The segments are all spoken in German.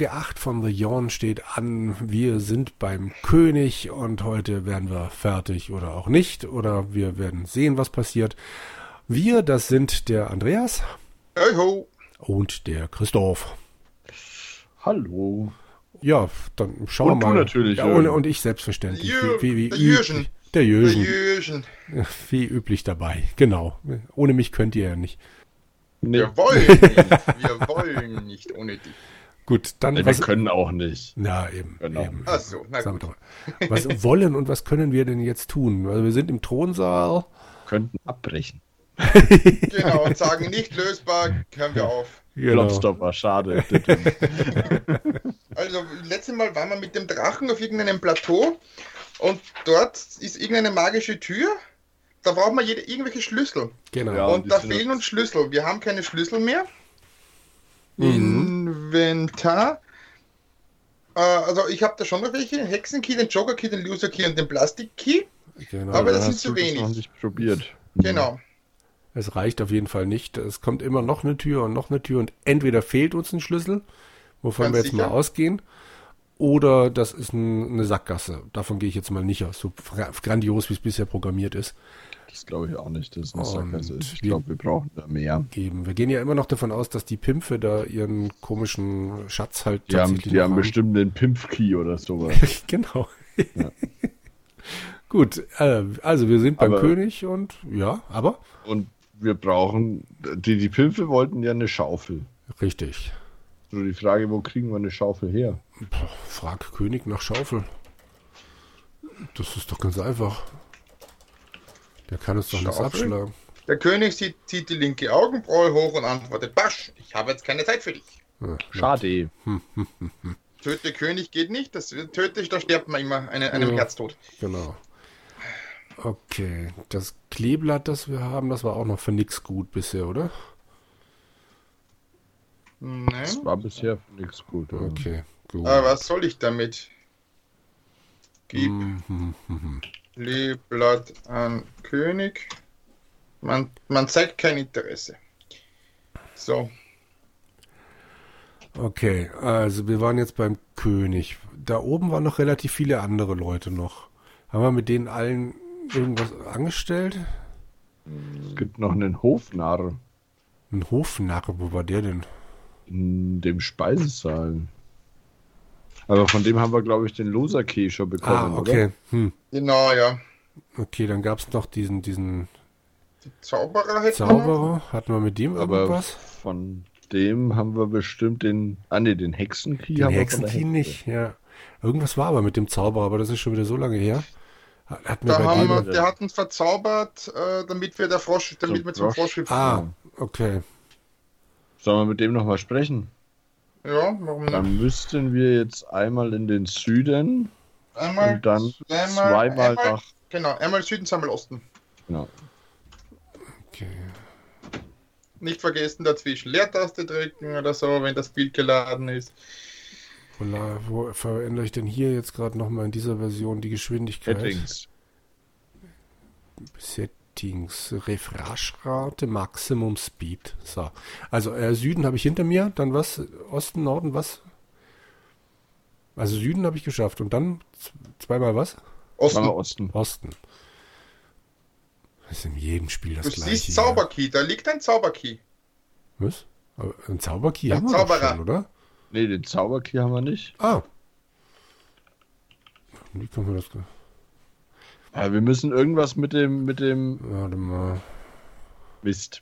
Folge 8 von The Yawn steht an. Wir sind beim König und heute werden wir fertig oder auch nicht. Oder wir werden sehen, was passiert. Wir, das sind der Andreas. Hey ho. Und der Christoph. Hallo. Ja, dann schauen wir Und du mal. natürlich, Ja, und, und ich selbstverständlich. Jür- wie, wie, der wie Jürgen. Der Der Jürgen. Jürgen. Wie üblich dabei. Genau. Ohne mich könnt ihr ja nicht. Nee, Wir wollen nicht. Wir wollen nicht ohne dich. Gut, dann wir was. können auch nicht. Na, eben. Genau. eben. Ach so, na Sagen wir gut. doch mal. Was wollen und was können wir denn jetzt tun? Also wir sind im Thronsaal. Könnten abbrechen. Genau, und sagen nicht lösbar, hören wir auf. Genau. Klopstopper, schade. Also, letztes Mal waren wir mit dem Drachen auf irgendeinem Plateau und dort ist irgendeine magische Tür. Da braucht man jede, irgendwelche Schlüssel. Genau. Ja. und da fehlen uns Schlüssel. Wir haben keine Schlüssel mehr. Mhm. Inventar. Äh, also ich habe da schon noch welche. Den Hexenkey, den Joker-Key, den Loser-Key und den Plastik-Key. genau. Aber das ist zu das wenig. nicht probiert. Genau. Es reicht auf jeden Fall nicht. Es kommt immer noch eine Tür und noch eine Tür und entweder fehlt uns ein Schlüssel, wovon Ganz wir jetzt sicher? mal ausgehen, oder das ist ein, eine Sackgasse. Davon gehe ich jetzt mal nicht aus, so gra- grandios wie es bisher programmiert ist. Das glaube ich auch nicht, dass es eine Sackgasse ist. Ich glaube, wir brauchen da mehr. Geben. Wir gehen ja immer noch davon aus, dass die Pimpfe da ihren komischen Schatz halt Die haben, die haben bestimmt den Pimpf-Key oder sowas. genau. Ja. Gut, äh, also wir sind beim Aber- König und ja, aber Und wir brauchen, die, die Pimpfe wollten ja eine Schaufel. richtig. So die Frage, wo kriegen wir eine Schaufel her? Puh, Frag König nach Schaufel. Das ist doch ganz einfach. Der kann uns doch nichts abschlagen. Der König zieht, zieht die linke Augenbraue hoch und antwortet: Basch, ich habe jetzt keine Zeit für dich. Ja, Schade. Töte König geht nicht, das töte ich, da stirbt man immer eine, einem Ja. Herztod. Genau. Okay, das Kleeblatt, das wir haben, das war auch noch für nix gut bisher, oder? Das Nein. war bisher nichts gut. ja. Okay, gut. Aber was soll ich damit? Gib Kleeblatt an König. Man, man zeigt kein Interesse. So, Okay, also wir waren jetzt beim König. Da oben waren noch relativ viele andere Leute noch. Haben wir mit denen allen irgendwas angestellt? Es gibt noch einen Hofnarr Ein Hofnarr, wo war der denn? in dem Speisesaal. Aber von dem haben wir, glaube ich, den Loser-Key schon bekommen. Ah, okay. Hm. genau, ja. Okay, dann gab es noch diesen, diesen Zauberer hätten wir. Zauberer. Hatten wir mit dem? Aber irgendwas? von dem haben wir bestimmt den. Ah, ne, den Hexenkey Den haben wir Hexenkey Hexe. nicht, ja. Irgendwas war aber mit dem Zauberer, aber das ist schon wieder so lange her. Hatten wir Da bei haben wir, der hat uns verzaubert, äh, damit wir der Frosch, damit wir zum Frosch. Frosch. Ah, okay. Sollen wir mit dem nochmal sprechen? Ja, warum nicht? Dann müssten wir jetzt einmal in den Süden Einmal, und dann zweimal, zweimal einmal, nach. Genau, einmal Süden, zweimal Osten. Genau. okay. Nicht vergessen dazwischen Leertaste drücken oder so, wenn das Bild geladen ist. Wo, la- wo verändere ich denn hier jetzt gerade nochmal in dieser Version die Geschwindigkeit? Settings. Settings, Refresh-Rate, Maximum Speed. So. Also äh, Süden habe ich hinter mir, dann was? Osten, Norden, was? Also Süden habe ich geschafft und dann zweimal was? Osten. Osten. Osten. Das ist in jedem Spiel das Du gleiche. siehst ja. Zauberkey, da liegt ein Zauberkey. Was? Aber ein Zauberkey Ja, haben wir Zauberer. schon, oder? Ne, den Zauberkey haben wir nicht. Ah. Wie können wir das? Aber wir müssen irgendwas mit dem, mit dem Warte mal. Mist.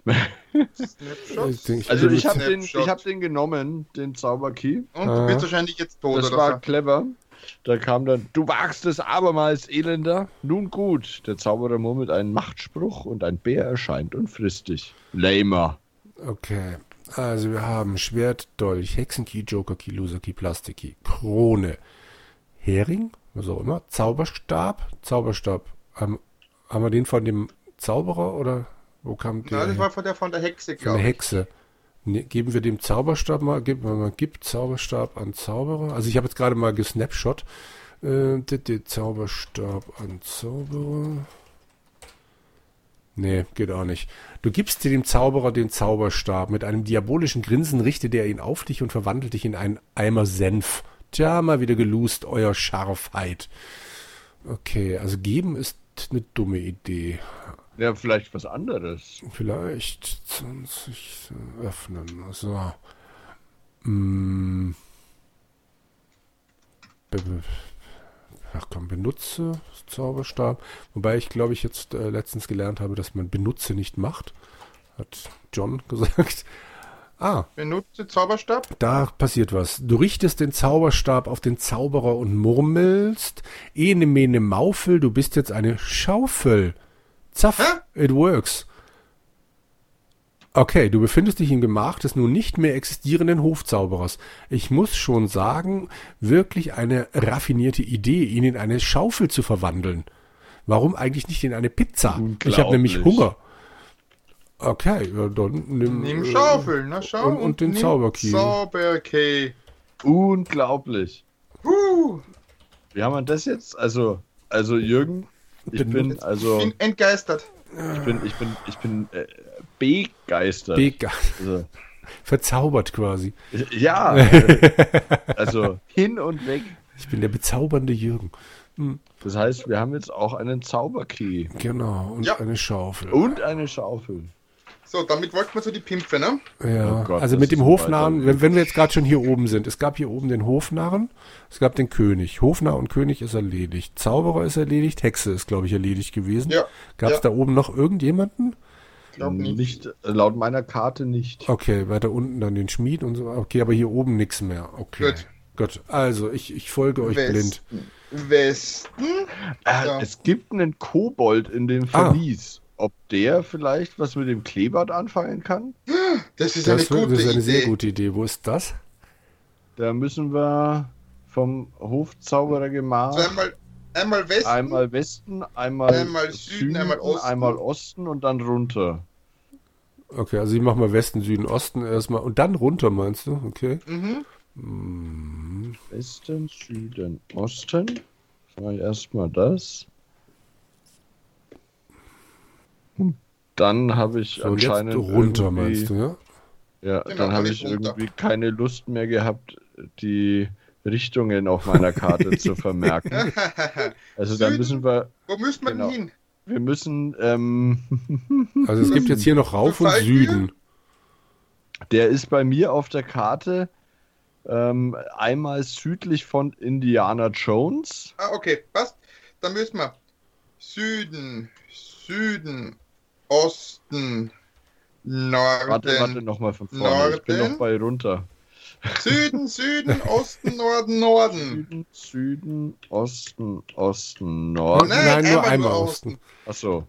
Snapshot. Ich denk, ich Also ich habe den, ich hab den genommen, den Zauberkey. Und Ah. du bist wahrscheinlich jetzt tot Das oder war so. clever. Da kam dann, du wagst es abermals, Elender. Nun gut, der Zauberer murmelt einen Machtspruch und ein Bär erscheint und frisst dich. Lamer. Okay. Also wir haben Schwert, Dolch, Hexenkey, Jokerkey, Loserkey, Plastikkey, Krone, Hering, auch immer, Zauberstab, Zauberstab. Haben, haben wir den von dem Zauberer oder wo kam der? Nein, das war von der, von der Hexe, von der glaube ich. Hexe. Ne, geben wir dem Zauberstab mal, geben wir mal, gibt Zauberstab an Zauberer. Also ich habe jetzt gerade mal gesnapshot. Äh, der, der Zauberstab an Zauberer. Nee, geht auch nicht. Du gibst dir dem Zauberer den Zauberstab. Mit einem diabolischen Grinsen richtet er ihn auf dich und verwandelt dich in einen Eimer Senf. Tja, mal wieder gelust, euer Scharfheit. Okay, also geben ist eine dumme Idee. Ja, vielleicht was anderes. Vielleicht 20 öffnen. So. Hm. Ach komm, benutze Zauberstab. Wobei ich glaube ich jetzt äh, letztens gelernt habe, dass man benutze nicht macht. Hat John gesagt. Ah, Benutze Zauberstab. da passiert was. Du richtest den Zauberstab auf den Zauberer und murmelst. Ene mene Maufel, du bist jetzt eine Schaufel. Zaff, Hä? it works. Okay, du befindest dich im Gemach des nun nicht mehr existierenden Hofzauberers. Ich muss schon sagen, wirklich eine raffinierte Idee, ihn in eine Schaufel zu verwandeln. Warum eigentlich nicht in eine Pizza? Ich habe nämlich. Hunger. Okay, ja, dann nimm, Nimm äh, Schaufel, na schau. und- und den Zauberkey. Zauberkey. Unglaublich. Huh, Wie haben wir das jetzt? Also, also Jürgen, ich Bin- bin, also, bin entgeistert. ich bin, ich bin, ich bin äh, begeistert. Mega. also, Verzaubert quasi. ja, äh, also hin und weg. Ich bin der bezaubernde Jürgen. Das heißt, wir haben jetzt auch einen Zauberkey Genau, und Ja. eine Schaufel. und eine Schaufel. So, damit wollten wir zu die Pimpfe, ne? Ja, Oh Gott, also mit dem Hofnarren, wenn, wenn wir jetzt gerade schon hier oben sind, es gab hier oben den Hofnarren, es gab den König. Hofnarr und König ist erledigt. Zauberer ist erledigt, Hexe ist, glaube ich, erledigt gewesen. Ja. Gab es ja. da oben noch irgendjemanden? Glaub nicht. Nicht, laut meiner Karte nicht. Okay, weiter unten dann den Schmied und so. Okay, aber hier oben nichts mehr. Okay. Gut. Gut, also ich, ich folge euch blind. Westen. Westen. Äh, Ja. Es gibt einen Kobold in dem Ah. Ob der vielleicht was mit dem Kleeblatt anfangen kann? Das ist eine Das, wär- gute das ist eine Idee. sehr gute Idee. Wo ist das? Da müssen wir vom Hofzauberergemach So einmal, einmal Westen. einmal Westen, einmal, Einmal Süden, einmal Osten. einmal Osten und dann runter. Okay, also ich mache mal Westen, Süden, Osten erstmal und dann runter, meinst du? Okay. Mhm. Westen, Süden, Osten. Erstmal das. Und dann habe ich So, anscheinend. runter, irgendwie- meinst du, ja? Ja, Genau, dann habe alles ich runter. irgendwie keine Lust mehr gehabt, die Richtungen auf meiner Karte zu vermerken. Also dann Süden. müssen wir, Wo müsste man Genau. denn hin? wir müssen, ähm, Also es gibt jetzt hier noch Rauf und? Süden. der ist bei mir auf der Karte ähm, einmal südlich von Indiana Jones. Ah, okay, passt. Dann müssen wir Süden, Süden, Osten, Norden. Warte, warte, nochmal von vorne. Ich bin Norden. noch bei runter. Süden, Süden, Osten, Norden, Norden. Süden, Süden, Osten, Osten, Norden. Nein, nur einmal Osten. Achso.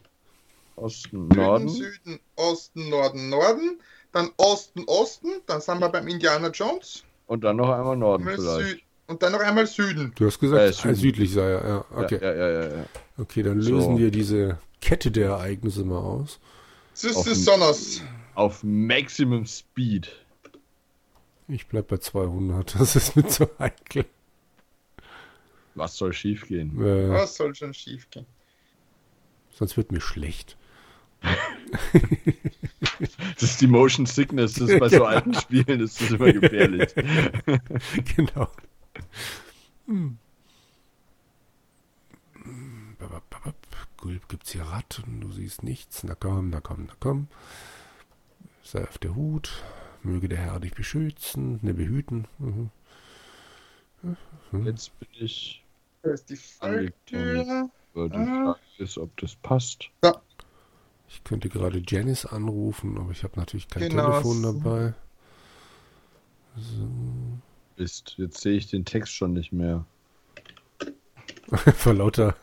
Osten, Süden, Norden. Süden, Osten, Norden, Norden. Dann Osten, Osten. Dann sind wir beim Indiana Jones. Und dann noch einmal Norden Einmal vielleicht. Süd und dann noch einmal Süden. Du hast gesagt, Äh, Süden. südlich sei er. Ja, okay. Ja, ja, ja, ja, ja. Okay, dann So. lösen wir diese Kette der Ereignisse mal aus. Dem- Sonners. Auf Maximum Speed. Ich bleib bei 200. Das ist mir zu heikel. Was soll schiefgehen? Äh, Was soll schon schief gehen? sonst wird mir schlecht. Das ist die Motion Sickness, das ist bei so alten Spielen, das ist immer gefährlich. genau. Hm, gibt's hier Ratten, du siehst nichts. Na komm, na komm, na komm. Sei auf der Hut. Möge der Herr dich beschützen, ne behüten. Mhm. Jetzt bin ich. Da ist die Falltür. aber Die Ah. Frage ist, ob das passt. Ich könnte gerade Janice anrufen, aber ich habe natürlich kein Genau. Telefon dabei. Ist, jetzt sehe ich den Text schon nicht mehr. Vor lauter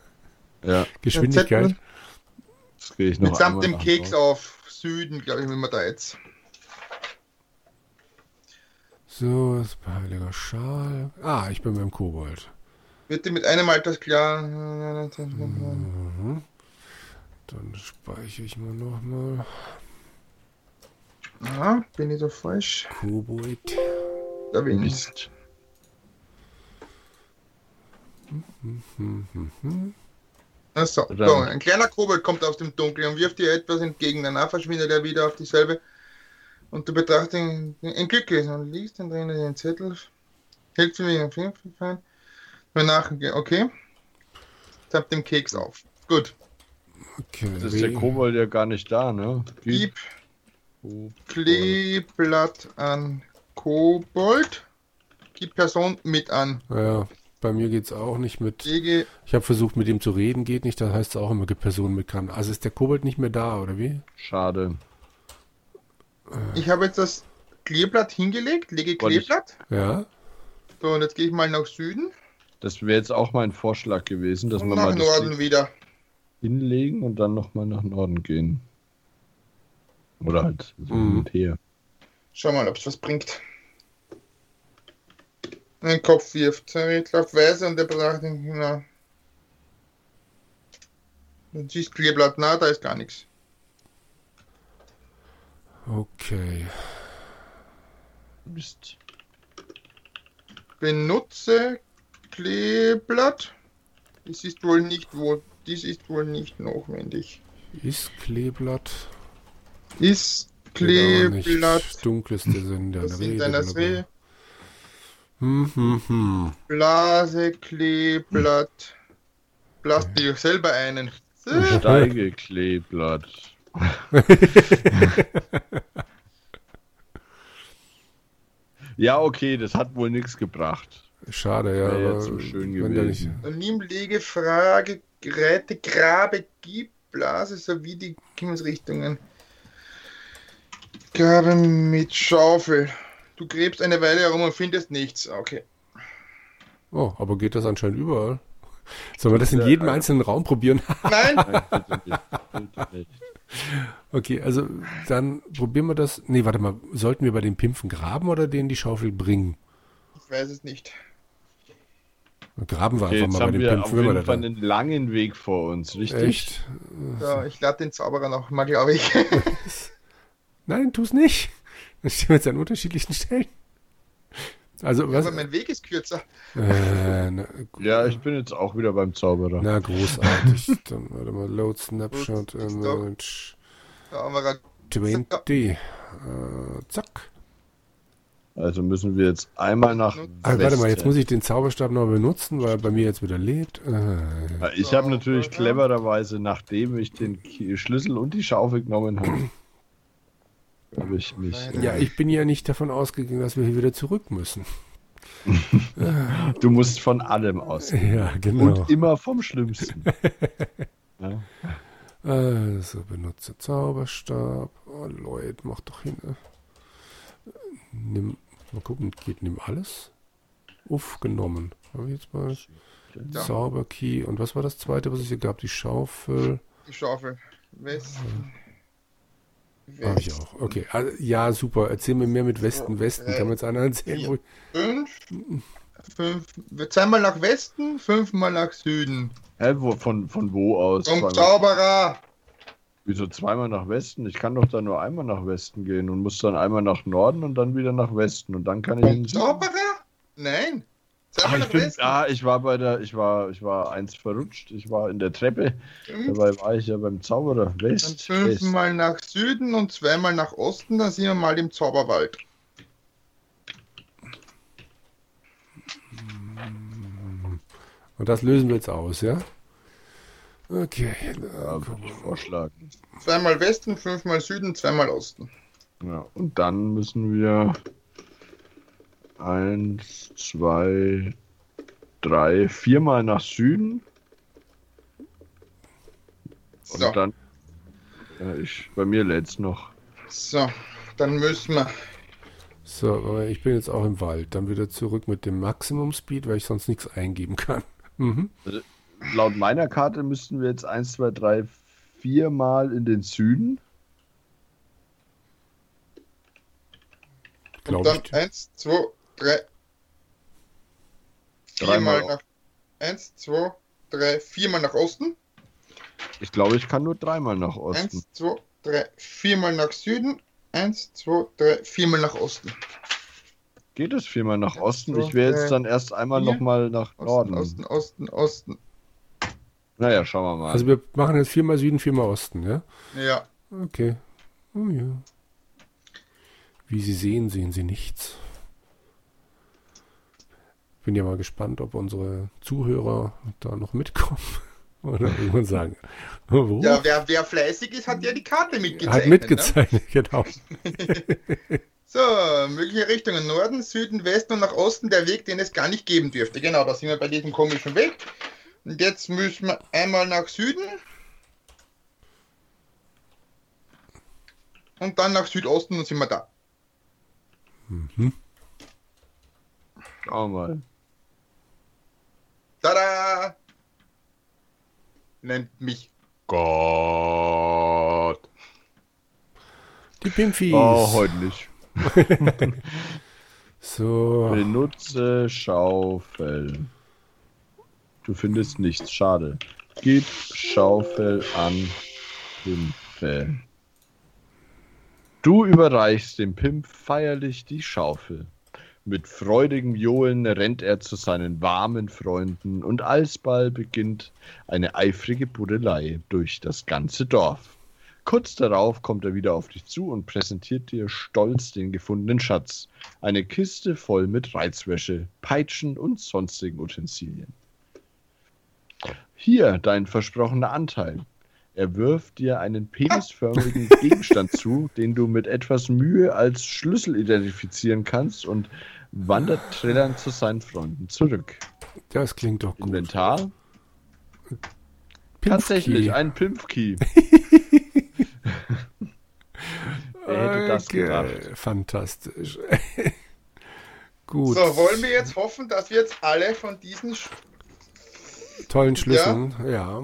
Ja, Geschwindigkeit. das gehe ich noch Mitsamt einmal dem Keks auf Süden, glaube ich, wenn wir da jetzt. So, das ist ein heiliger Schal. Ah, ich bin beim Kobold. Wird dir mit einem Mal das klar? Mhm. Dann speichere ich mal nochmal. Ah, bin ich da falsch? Kobold. Da bin ich. Achso, Dann- so, ein kleiner Kobold kommt aus dem Dunkeln und wirft dir etwas entgegen. Danach verschwindet er wieder auf dieselbe. Und du betrachtest ihn ein Glücklich und liest dann drin den Zettel. Hält für mich ein Fingerfein. Danach, okay. Tappt dem Keks auf. Gut. Okay. Das ist der Kobold ja gar nicht da, ne? Gib Kobold. Kleeblatt an Kobold. Gib Person mit an. Ja, bei mir geht's auch nicht mit. Ich habe versucht, mit ihm zu reden, geht nicht. Da heißt es auch immer, gibt Personen mit kann. Also ist der Kobold nicht mehr da, oder wie? Schade. ich habe jetzt das Kleeblatt hingelegt. Lege Wollte ich- Kleeblatt. Ja. So, und jetzt gehe ich mal nach Süden Das wäre jetzt auch mein Vorschlag gewesen, dass und wir nach mal das Norden Ding wieder. hinlegen und dann nochmal nach Norden gehen. Oder halt so Mhm. hin und her. Schau mal, ob es was bringt. Ein Kopf wirft. Ich auf Weise und der betrachtet ihn. Na. Du siehst Kleeblatt, na, da ist gar nichts. Okay. Mist. Benutze Kleeblatt. Dies ist wohl nicht wo. Dies ist wohl nicht notwendig. Ist Kleeblatt. Ist nicht. Kleeblatt. Das sind deiner Reh. Hm, hm, hm. Blase Kleeblatt. Blas dir selber einen. Steigekleeblatt. ja, okay, das hat wohl nichts gebracht. Schade, ja. Wäre so schön gewesen. Nimm Lege, Frage, Geräte, Grabe, Gib, Blase sowie die Himmelsrichtungen. Grabe mit Schaufel. Du gräbst eine Weile herum und findest nichts. Okay. Oh, aber geht das anscheinend überall? Sollen wir das in Ja, jedem ja. einzelnen Raum probieren? Nein, okay, also dann probieren wir das. Nee, warte mal. Sollten wir bei den Pimpfen graben oder denen die Schaufel bringen? ich weiß es nicht. Graben wir Okay, einfach jetzt mal bei haben den wir auf Pimpfen. wenn wir jeden da Fall einen langen Weg vor uns, richtig? Echt? So, ich lade den Zauberer noch mal, glaube ich. Nein, tu's nicht. Dann stehen wir jetzt an unterschiedlichen Stellen. Also, was? Aber mein Weg ist kürzer. Äh, na, Ja, ich bin jetzt auch wieder beim Zauberer. na, großartig. Dann warte mal, Load Snapshot Image Zauberer. 20. Äh, zack. Also müssen wir jetzt einmal nach. Ah, warte mal, jetzt muss ich den Zauberstab noch benutzen, weil er bei mir jetzt wieder lädt. Äh, Ja, Ich habe natürlich clevererweise, nachdem ich den Schlüssel und die Schaufel genommen habe, habe ich mich. ja, ich bin ja nicht davon ausgegangen, dass wir hier wieder zurück müssen. Du musst von allem ausgehen. Ja, genau. Und immer vom Schlimmsten. ja. Also, benutze Zauberstab. Oh, Lloyd, mach doch hin. äh. Nimm, mal gucken, geht nimm alles? Uff, genommen. Habe ich jetzt mal Ja. Zauberkey. Und was war das zweite, was es hier gab? Die Schaufel. Die Schaufel. Westen. Habe ich auch. Okay, also, ja, super. Erzähl mir mehr mit Westen. Westen. Kann mir jetzt einer erzählen? Fünf. Fünf. Zweimal nach Westen, fünfmal nach Süden. Hä, wo, von, von wo aus? Zum Zweimal- Zauberer. Wieso zweimal nach Westen? Ich kann doch da nur einmal nach Westen gehen und muss dann einmal nach Norden und dann wieder nach Westen und dann kann ich Zauberer? Nein. Zweimal ich bin, ah, ich war bei der, ich war, ich war eins verrutscht. Ich war in der Treppe. Fünf, Dabei war ich ja beim Zauberer. Dann West, West. fünfmal nach Süden und zweimal nach Osten, dann sind wir mal im Zauberwald. und das lösen wir jetzt aus, ja? Okay. Ja, würde ich vorschlagen. Zweimal Westen, fünfmal Süden, zweimal Osten. Ja, und dann müssen wir eins, zwei, drei, viermal nach Süden. Und So. dann. Ja, ich, bei mir lädt's noch. So, dann müssen wir. So, aber ich bin jetzt auch im Wald. Dann wieder zurück mit dem Maximum Speed, weil ich sonst nichts eingeben kann. Mhm. Laut meiner Karte müssten wir jetzt eins, zwei, drei, viermal in den Süden. Und Glaube dann ich. eins, zwei, drei. Dreimal. Viermal nach. Eins, zwei, drei, viermal nach Osten. Ich glaube, ich kann nur dreimal nach Osten. Eins, zwei, drei, viermal nach Süden. Eins, zwei, drei, viermal nach Osten. Geht es viermal nach Ja, Osten? so, Ich wäre jetzt dann erst einmal nochmal nach Osten, Norden. Osten, Osten, Osten. Naja, schauen wir mal. Also wir machen jetzt viermal Süden, viermal Osten, ja? Ja. Okay. Oh ja. Wie Sie sehen, sehen Sie nichts. Bin ja mal gespannt, ob unsere Zuhörer da noch mitkommen. Oder irgendwann sagen. oh, Wo? Ja, wer, wer fleißig ist, hat ja die Karte mitgezeichnet. Hat mitgezeichnet, genau. Ne? So, mögliche Richtungen. Norden, Süden, Westen und nach Osten der Weg, den es gar nicht geben dürfte. Genau, da sind wir bei diesem komischen Weg. Und jetzt müssen wir einmal nach Süden. Und dann nach Südosten und sind wir da. Schauen wir mal. Nennt mich Gott. Die Pimpfis. Oh, heute nicht. so. Benutze Schaufel. Du findest nichts. Schade. Gib Schaufel an Pimpe. Du überreichst dem Pimp feierlich die Schaufel. Mit freudigem Johlen rennt er zu seinen warmen Freunden und alsbald beginnt eine eifrige Buddelei durch das ganze Dorf. Kurz darauf kommt er wieder auf dich zu und präsentiert dir stolz den gefundenen Schatz. Eine Kiste voll mit Reizwäsche, Peitschen und sonstigen Utensilien. Hier dein versprochener Anteil. Er wirft dir einen penisförmigen Gegenstand zu, den du mit etwas Mühe als Schlüssel identifizieren kannst und wandert trillernd zu seinen Freunden zurück. Das klingt doch gut. Inventar? Tatsächlich, ein Pimpfkey. Wer hätte das Okay, gedacht? Fantastisch. gut. So, wollen wir jetzt hoffen, dass wir jetzt alle von diesen Sch Tollen Schlüsseln. Ja.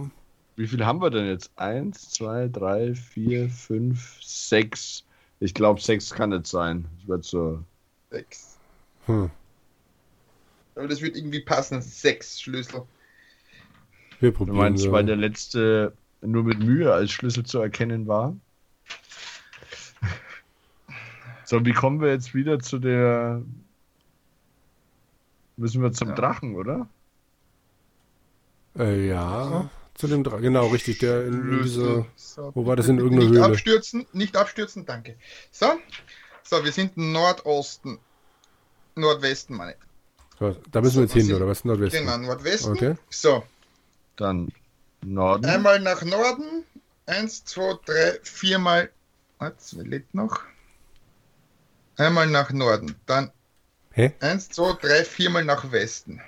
Wie viel haben wir denn jetzt? Eins, zwei, drei, vier, fünf, sechs. Ich glaube, sechs kann nicht sein. Das wird so. sechs. Hm. Aber das wird irgendwie passen. Sechs Schlüssel. Wir Du probieren meinst, so. weil der letzte nur mit Mühe als Schlüssel zu erkennen war? So, wie kommen wir jetzt wieder zu der. Müssen wir zum Ja. Drachen, oder? Äh, ja. Zu dem Dra Genau, richtig. Der in, diese. Schlüssel. So, wo war das in irgendeiner nicht Höhle? abstürzen, nicht abstürzen, danke. So, so, wir sind Nordosten. Nordwesten, meine. So, da müssen wir jetzt hin, oder was? Nordwesten. Genau, Nordwesten. Okay. So, Dann Norden. einmal nach Norden. Eins, zwei, drei, viermal. Was lädt noch? Einmal nach Norden. Dann Hä? eins, zwei, drei, viermal nach Westen.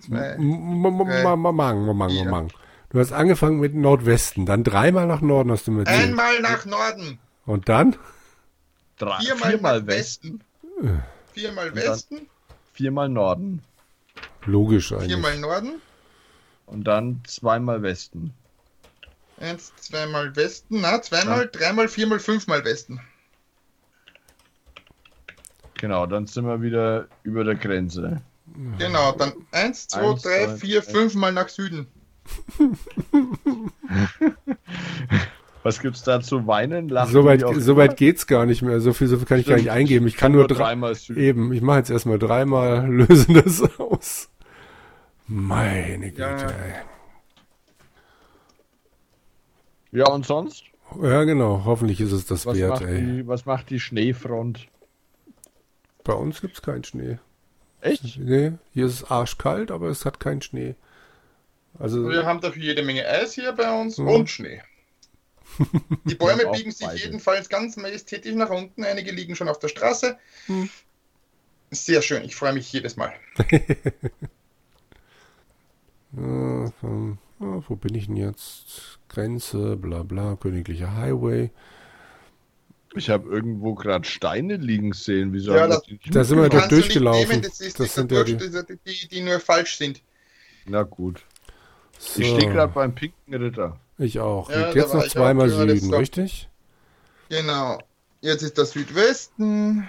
Zwei, M- m- m- Mang, Mang, Mang, vier. Mang. Du hast angefangen mit Nordwesten, dann dreimal nach Norden hast du mit Einmal nach Norden. Und dann? Drei, Viermal, viermal nach Westen. Westen. Viermal Westen. Viermal Norden. Logisch eigentlich. Viermal Norden. Und dann zweimal Westen. Eins, zweimal Westen. Na, zweimal, dreimal, viermal, fünfmal Westen. Genau, dann sind wir wieder über der Grenze. Genau, dann eins, zwei, Eins, drei, zwei, vier, drei. fünfmal nach Süden. Was gibt's da zu weinen? Lachen? Soweit so weit geht's gar nicht mehr. So viel, so viel kann ich gar nicht Stimmt. eingeben. Ich kann nur drei. dreimal Süden. Eben, ich mache jetzt erstmal dreimal, lösen das aus. Meine Güte, Ja. ey. Ja, und sonst? Ja, genau. Hoffentlich ist es das Was, wert, macht ey. die, was macht die Schneefront? Bei uns gibt's keinen Schnee. Echt? Nee, hier ist es arschkalt, aber es hat keinen Schnee. Also, Wir haben dafür jede Menge Eis hier bei uns Ja. und Schnee. Die Bäume biegen sich beide. jedenfalls ganz majestätisch nach unten. Einige liegen schon auf der Straße. Hm. Sehr schön, ich freue mich jedes Mal. ah, wo bin ich denn jetzt? Grenze, bla bla, königlicher Highway. Ich habe irgendwo gerade Steine liegen sehen. Wieso Ja, das- Da sind wir doch durchgelaufen. nehmen, das ist Das die, sind ja die, die. die, die, die nur falsch sind. Na gut. So, Ich stehe gerade beim pinken Ritter. Ich auch. Ja, jetzt noch zweimal Süden, richtig? Genau. Jetzt ist der Südwesten.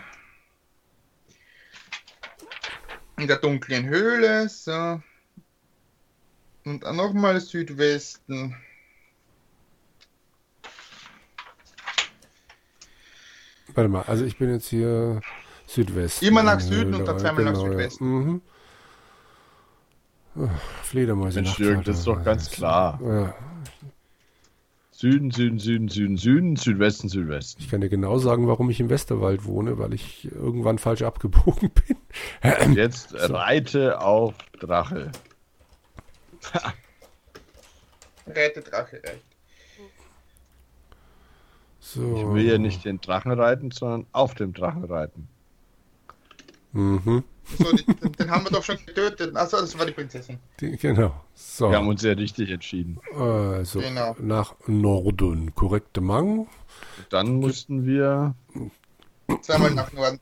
In der dunklen Höhle. So. Und dann nochmal Südwesten. Warte mal, also ich bin jetzt hier Südwesten. Immer nach Süden und dann zweimal nach ja. Südwesten. Mhm. Fledermäuse Mensch, Jürgen, das ist doch ganz klar. Ja, Süden, Süden, Süden, Süden, Süden, Südwesten, Südwesten. ich kann dir genau sagen, warum ich im Westerwald wohne, weil ich irgendwann falsch abgebogen bin. Und jetzt reite auf Drache. Reite Drache, reicht. So. Ich will ja nicht den Drachen reiten, sondern auf dem Drachen reiten. Mhm. So, die, den, den haben wir doch schon getötet. Achso, das war die Prinzessin. Die, genau. So. Wir haben uns ja richtig entschieden. Also Genau. nach Norden. Korrekte Mang. Dann mussten wir. Zweimal nach Norden.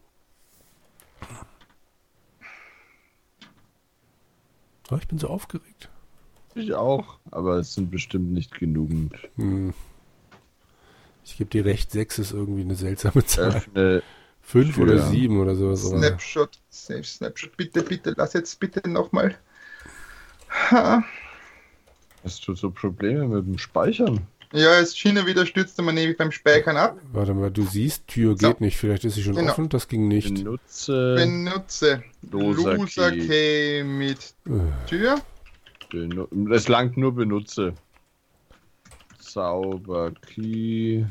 Oh, ich bin so aufgeregt. Ich auch, aber es sind bestimmt nicht genügend. Hm. Ich gebe dir recht, 6 ist irgendwie eine seltsame Zahl. Öffne. 5 Tür. oder 7 oder sowas. Snapshot. Save Snapshot. Bitte, bitte, lass jetzt bitte nochmal. Ha. Hast du so Probleme mit dem Speichern? Ja, es schien wieder stürzte man ewig beim Speichern ab. Warte mal, du siehst, Tür So. geht nicht. Vielleicht ist sie schon Genau. offen. Das ging nicht. Benutze. Benutze Loser Loser Key. Key mit Tür. Benu es langt nur benutze. Zauberkey.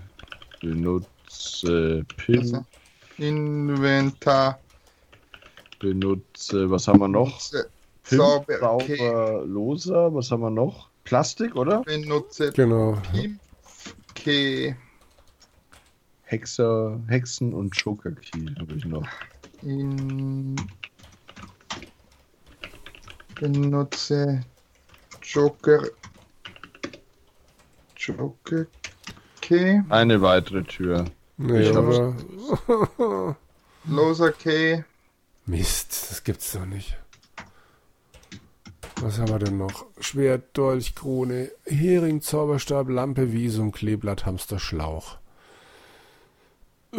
Benutze Pin. Also, Inventar. Benutze. Was haben wir noch? Zauber Key. Zauberloser. Was haben wir noch? Plastik, oder? Benutze Genau. Pimpf Key. Hexer, Hexen und Joker Key habe ich noch. In benutze Joker Joker Key, Eine weitere Tür. Nee, Ich aber. Loser Key, Mist, das gibt's doch nicht. Was haben wir denn noch? Schwert, Dolch, Krone, Hering, Zauberstab, Lampe, Visum, Kleeblatt, Hamster, Schlauch. Äh,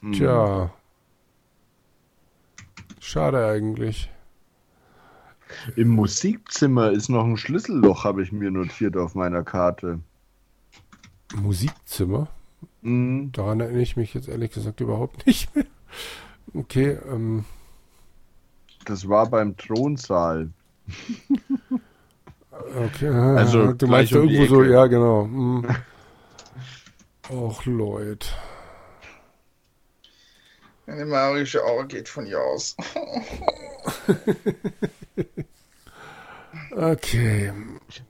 Hm. tja. Schade eigentlich. Im Musikzimmer ist noch ein Schlüsselloch, habe ich mir notiert auf meiner Karte. Musikzimmer? Hm. Daran erinnere ich mich jetzt ehrlich gesagt überhaupt nicht mehr. Okay, ähm, Das war beim Thronsaal. okay. Also du meinst um irgendwo so, ja, genau. Hm. Och, Leute. eine magische Aura geht von ihr aus. Okay.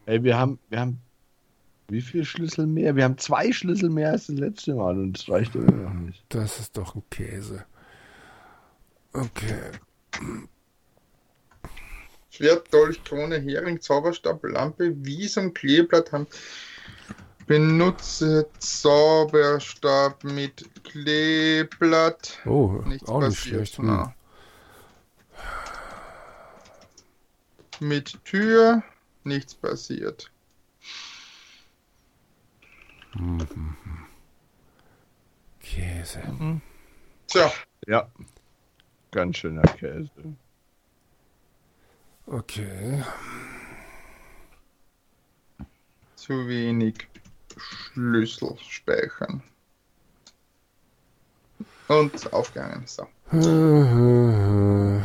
Ey, wir haben, wir haben wie viele Schlüssel mehr? Wir haben zwei Schlüssel mehr als das letzte Mal und es reicht immer noch nicht. Das ist doch ein Käse. Okay. Schwert, Dolch, Krone, Hering, Zauberstab, Lampe, Visum, Kleeblatt haben. Benutze Zauberstab mit Kleeblatt. Oh, Nichts auch nicht passiert. schlecht. Hm. Mit Tür nichts passiert. Käse. Tja, Ja. Ganz schöner Käse. Okay. zu wenig Schlüssel speichern. Und aufgegangen. So.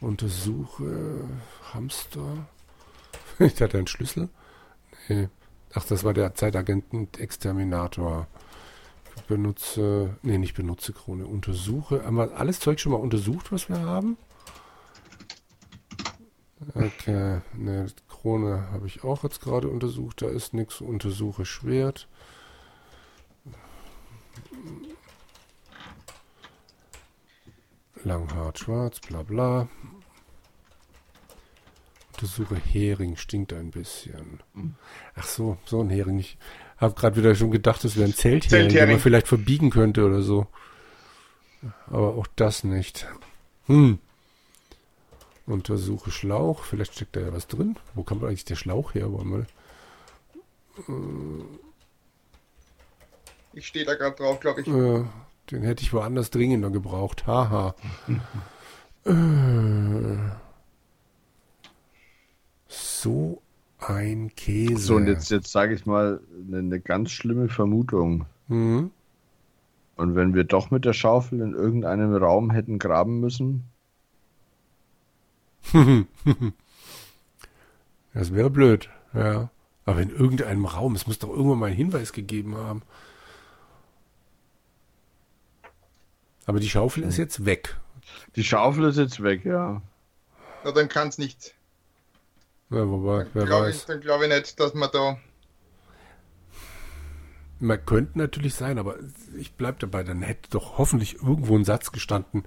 Untersuche Hamster. Ich hatte einen Schlüssel. Nee. Ach, das war der Zeitagenten-Exterminator. Benutze, nee, nicht benutze Krone. Untersuche. Haben wir alles Zeug schon mal untersucht, was wir haben? Okay, ne, Krone habe ich auch jetzt gerade untersucht. Da ist nichts. Untersuche Schwert. Langhart schwarz, bla bla. Untersuche Hering, stinkt ein bisschen. Ach so, so ein Hering. Ich habe gerade wieder schon gedacht, das wäre ein Zelthering, den Zelthering. man vielleicht verbiegen könnte oder so. Aber auch das nicht. Hm. Untersuche Schlauch, vielleicht steckt da ja was drin. Wo kommt eigentlich der Schlauch her? Wollen wir Ich stehe da gerade drauf, glaube ich. Äh, den hätte ich woanders dringender gebraucht. Haha. äh, so ein Käse. So, und jetzt, jetzt sage ich mal eine, eine ganz schlimme Vermutung. Mhm. Und wenn wir doch mit der Schaufel in irgendeinem Raum hätten graben müssen? Das wäre blöd, ja. Aber in irgendeinem Raum, es muss doch irgendwann mal einen Hinweis gegeben haben. Aber die Schaufel ist jetzt weg. Die Schaufel ist jetzt weg, ja. Na, dann kann es nicht. Ja, wobei, wer Glaub ich, weiß. dann glaube ich nicht, dass man da. Man könnte natürlich sein, aber ich bleib dabei, dann hätte doch hoffentlich irgendwo ein Satz gestanden.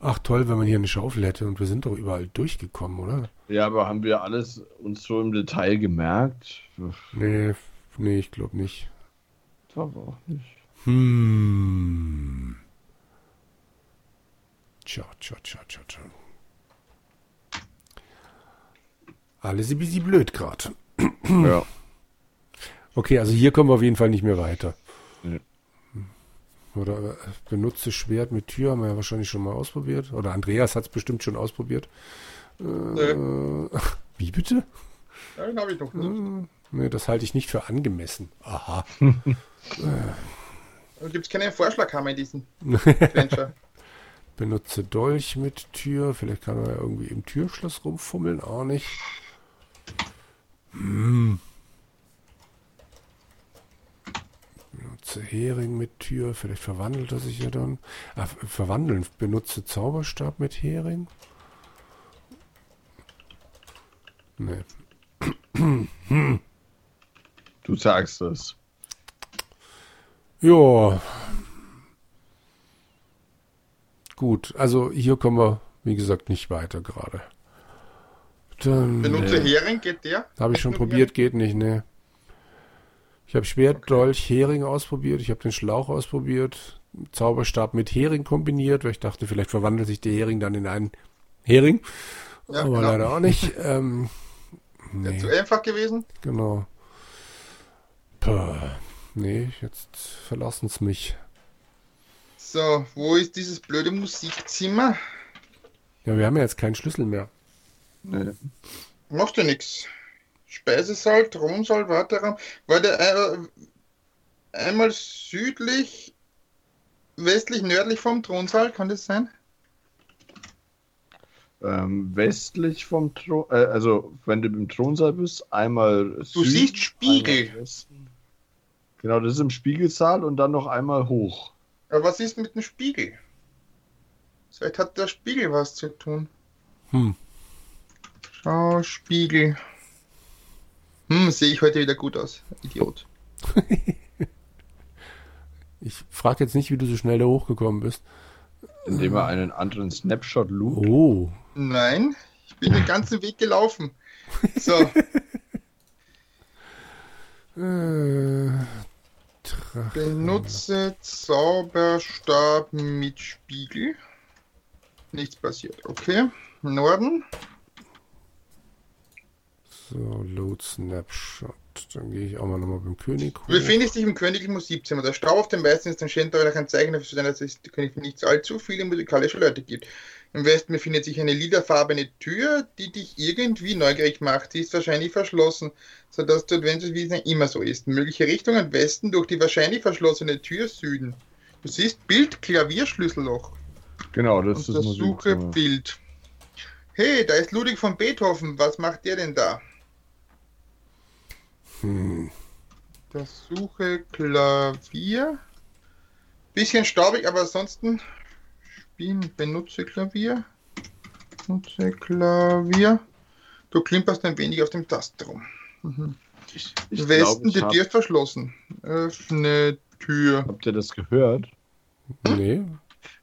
Ach toll, wenn man hier eine Schaufel hätte und wir sind doch überall durchgekommen, oder? Ja, aber haben wir alles uns so im Detail gemerkt? Nee, nee, ich glaube nicht. glaube auch nicht. Hm. Tja, tja, tja, tja, tja. Alles ein bisschen blöd gerade. Ja. Okay, also hier kommen wir auf jeden Fall nicht mehr weiter. Nee. Oder äh, benutze Schwert mit Tür, haben wir ja wahrscheinlich schon mal ausprobiert. Oder Andreas hat es bestimmt schon ausprobiert. Nö, Äh, wie bitte? den habe ich noch nicht. Nee, das halte ich nicht für angemessen. Aha. Gibt es keinen Vorschlaghammer in diesem Adventure? Benutze Dolch mit Tür. Vielleicht kann er ja irgendwie im Türschloss rumfummeln. Auch nicht. Hm. Benutze Hering mit Tür. Vielleicht verwandelt er sich ja dann. Ver- verwandeln. Benutze Zauberstab mit Hering. Nee. Du sagst es. Ja. Gut, also hier kommen wir, wie gesagt, nicht weiter gerade. Dann Benutze Hering, geht der? habe ich schon probiert, geht nicht, ne. Ich habe Schwert, Dolch, Hering ausprobiert, ich habe den Schlauch ausprobiert, Zauberstab mit Hering kombiniert, weil ich dachte, vielleicht verwandelt sich der Hering dann in einen Hering, Ja, aber genau. leider auch nicht. ähm, Wäre nee, zu einfach gewesen. genau. Puh, nee, jetzt verlassen es mich. So, wo ist dieses blöde Musikzimmer? Ja, wir haben ja jetzt keinen Schlüssel mehr. Nee. Macht ja nichts. Speisesaal, Thronsaal, Warteraum. War der äh, einmal südlich, westlich, nördlich vom Thronsaal? Kann das sein? Ähm, westlich vom Thron, äh, also wenn du im Thronsaal bist, einmal Du siehst Spiegel. Genau, das ist im Spiegelsaal und dann noch einmal hoch. Aber was ist mit dem Spiegel? Vielleicht hat der Spiegel was zu tun. Hm. Schau, Spiegel. Hm, sehe ich heute wieder gut aus. Idiot. Ich frage jetzt nicht, wie du so schnell da hochgekommen bist. Indem er einen anderen Snapshot lugt. Oh. Nein, ich bin den ganzen Weg gelaufen. So, Äh, benutze Zauberstab mit Spiegel. Nichts passiert. Okay. Norden. So, Load Snapshot. Dann gehe ich auch mal nochmal beim König Du hoch. befindest dich im königlichen Musikzimmer. Der Staub auf dem weißen Instrument euch ein Zeichen dafür dass es König nicht allzu viele musikalische Leute gibt. Im Westen befindet sich eine lilafarbene Tür, die dich irgendwie neugierig macht. Sie ist wahrscheinlich verschlossen, sodass du Adventures wie es immer so ist. Mögliche Richtungen Westen durch die wahrscheinlich verschlossene Tür Süden. Du siehst Bild, Klavier, Schlüsselloch. Genau, das ist Untersuche Musikzimmer. Bild. Hey, da ist Ludwig von Beethoven. Was macht der denn da? Hm. Untersuche Klavier. Bisschen staubig, aber ansonsten spielen. Benutze Klavier. Benutze Klavier. Du klimperst ein wenig auf dem Tasten rum. Mhm. Ich, ich Westen, glaub, die Tür ist verschlossen. Öffne Tür. habt ihr das gehört? Nee.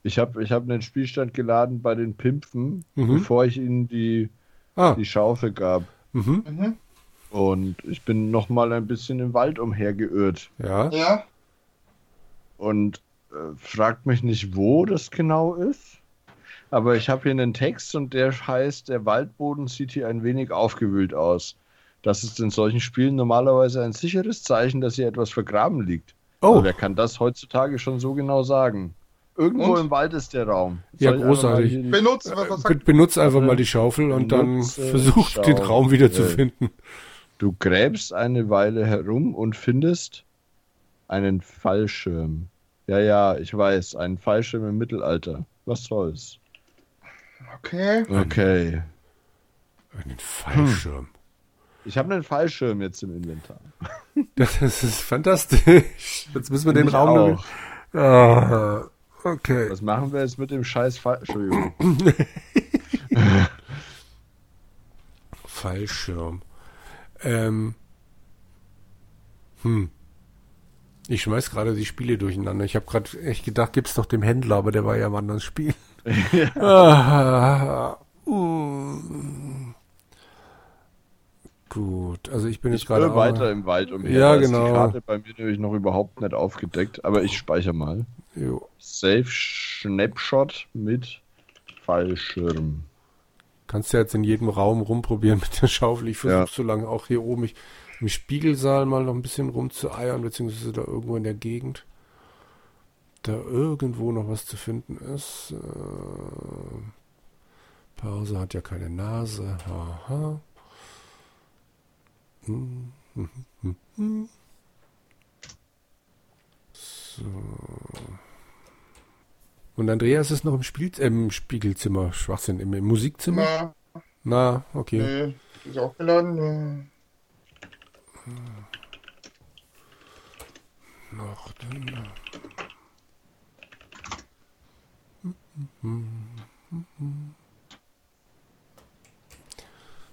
Ich habe ich hab einen Spielstand geladen bei den Pimpfen, Mhm. bevor ich ihnen die, Ah. die Schaufel gab. Mhm. Und ich bin noch mal ein bisschen im Wald umhergeirrt. Ja. Ja, Und äh, fragt mich nicht, wo das genau ist. Aber ich habe hier einen Text und der heißt, der Waldboden sieht hier ein wenig aufgewühlt aus. Das ist in solchen Spielen normalerweise ein sicheres Zeichen, dass hier etwas vergraben liegt. Oh. Aber wer kann das heutzutage schon so genau sagen? Irgendwo Und? im Wald ist der Raum. Ja, einfach mal großartig. hier die- benutze. Was, was Be sagt benutze einfach mal die Schaufel und dann Benutze versuch den Schaufel. Raum wieder zu finden. Du gräbst eine Weile herum und findest einen Fallschirm. Ja, ja, ich weiß. Ein Fallschirm im Mittelalter. Was soll's? Okay. Okay. Einen Fallschirm. Ich habe einen Fallschirm jetzt im Inventar. Das ist fantastisch. Jetzt müssen wir den Ich Raum. auch. noch- Ah, okay. Was machen wir jetzt mit dem scheiß Fall... Entschuldigung. Fallschirm. Ähm. Hm. Ich schmeiß gerade die Spiele durcheinander. Ich habe gerade echt gedacht, gibt's doch dem Händler, aber der war ja im anderen Spiel. Ah, uh. Gut, also ich bin jetzt Ich gerade will auch- weiter im Wald umher. Ja, genau. die Karte bei mir nämlich noch überhaupt nicht aufgedeckt, aber ich speichere mal. Jo. Safe Snapshot mit Fallschirm. Kannst ja jetzt in jedem Raum rumprobieren mit der Schaufel. Ich versuche Ja. so lange auch hier oben ich, im Spiegelsaal mal noch ein bisschen rumzueiern, beziehungsweise da irgendwo in der Gegend. Da irgendwo noch was zu finden ist. Äh, Pause hat ja keine Nase. Haha. Hm, hm, hm, hm. So. Und Andreas ist noch im, Spiel, äh, im Spiegelzimmer, Schwachsinn, im, im Musikzimmer? Na, Na, okay. nee, ist auch geladen. Noch drin.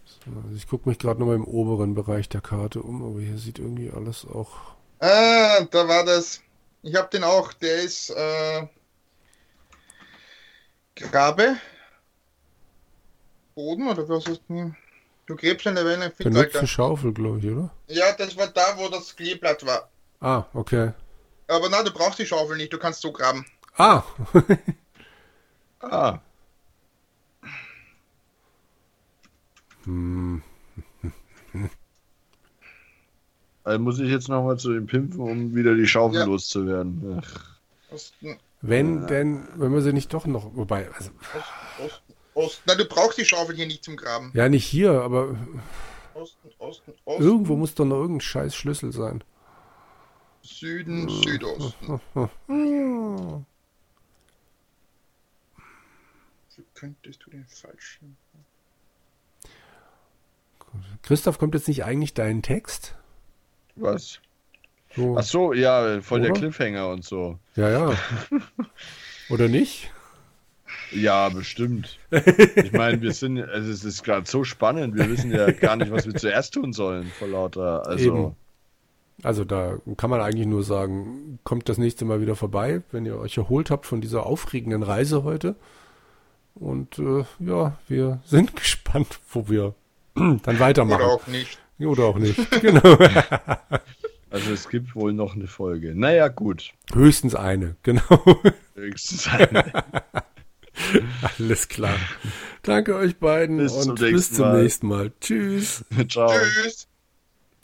So, also ich gucke mich gerade nochmal im oberen Bereich der Karte um, aber hier sieht irgendwie alles auch. Ah, da war das. Ich habe den auch. Der ist äh, Grabe. Boden oder was ist denn? Du gräbst in der Welle, viel Benutzte weiter. Schaufel, glaube ich, oder? Ja, das war da, wo das Kleeblatt war. Ah, okay. Aber na, du brauchst die Schaufel nicht, du kannst so graben. Ah! Ah, hm. also muss ich jetzt nochmal zu den Pimpen, um wieder die Schaufel Ja. loszuwerden. Ach, Wenn denn, wenn wir sie nicht doch noch. Wobei, also, Osten, Osten. Na, du brauchst die Schaufel hier nicht zum Graben. ja, nicht hier, aber Osten, Osten, Osten. irgendwo muss doch noch irgendein scheiß Schlüssel sein. Süden, Südosten. Wo könntest du den falschen? Christoph, kommt jetzt nicht eigentlich dein Text? was? So. Ach so, ja, voll der Oder? Cliffhanger und so. Ja, ja. Oder nicht? Ja, bestimmt. Ich meine, wir sind, also es ist gerade so spannend, wir wissen ja gar nicht, was wir zuerst tun sollen, vor lauter, also. Eben. Also da kann man eigentlich nur sagen, kommt das nächste Mal wieder vorbei, wenn ihr euch erholt habt von dieser aufregenden Reise heute. Und äh, ja, wir sind gespannt, wo wir dann weitermachen. Oder auch nicht. Oder auch nicht. Genau. Also es gibt wohl noch eine Folge. Naja, gut. Höchstens eine. Genau. Höchstens eine. Alles klar. Danke euch beiden Bis zum und nächsten bis zum Mal. nächsten Mal. Tschüss. Ciao. Tschüss.